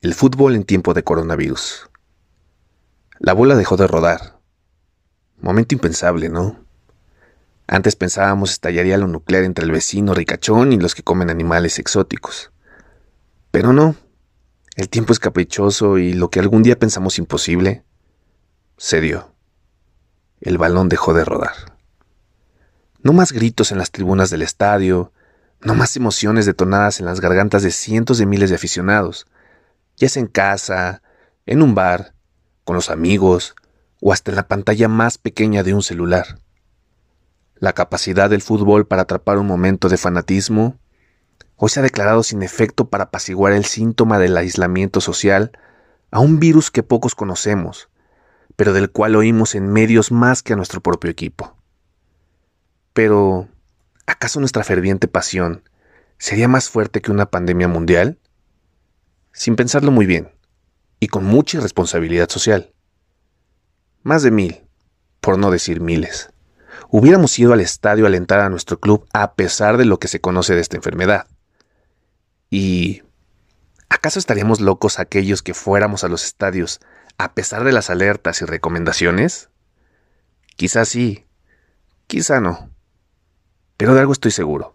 El fútbol en tiempo de coronavirus. La bola dejó de rodar. Momento impensable, ¿no? Antes pensábamos estallaría lo nuclear entre el vecino ricachón y los que comen animales exóticos. Pero no. El tiempo es caprichoso y lo que algún día pensamos imposible, se dio. El balón dejó de rodar. No más gritos en las tribunas del estadio, no más emociones detonadas en las gargantas de cientos de miles de aficionados, ya sea en casa, en un bar, con los amigos o hasta en la pantalla más pequeña de un celular. La capacidad del fútbol para atrapar un momento de fanatismo hoy se ha declarado sin efecto para apaciguar el síntoma del aislamiento social a un virus que pocos conocemos, pero del cual oímos en medios más que a nuestro propio equipo. Pero, ¿acaso nuestra ferviente pasión sería más fuerte que una pandemia mundial? Sin pensarlo muy bien, y con mucha irresponsabilidad social. Más de mil, por no decir miles, hubiéramos ido al estadio a alentar a nuestro club a pesar de lo que se conoce de esta enfermedad. ¿Y acaso estaríamos locos aquellos que fuéramos a los estadios a pesar de las alertas y recomendaciones? Quizás sí, quizá no. Pero de algo estoy seguro.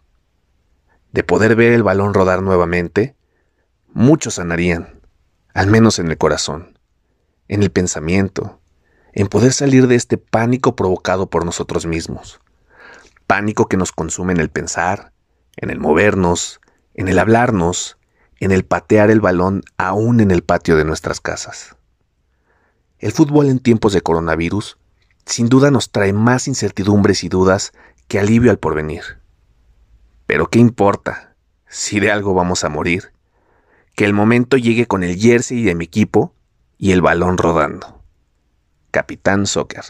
De poder ver el balón rodar nuevamente, muchos sanarían, al menos en el corazón, en el pensamiento, en poder salir de este pánico provocado por nosotros mismos. Pánico que nos consume en el pensar, en el movernos, en el hablarnos, en el patear el balón aún en el patio de nuestras casas. El fútbol en tiempos de coronavirus sin duda nos trae más incertidumbres y dudas que alivio al porvenir. Pero ¿qué importa si de algo vamos a morir? Que el momento llegue con el jersey de mi equipo y el balón rodando. Capitán Soccer.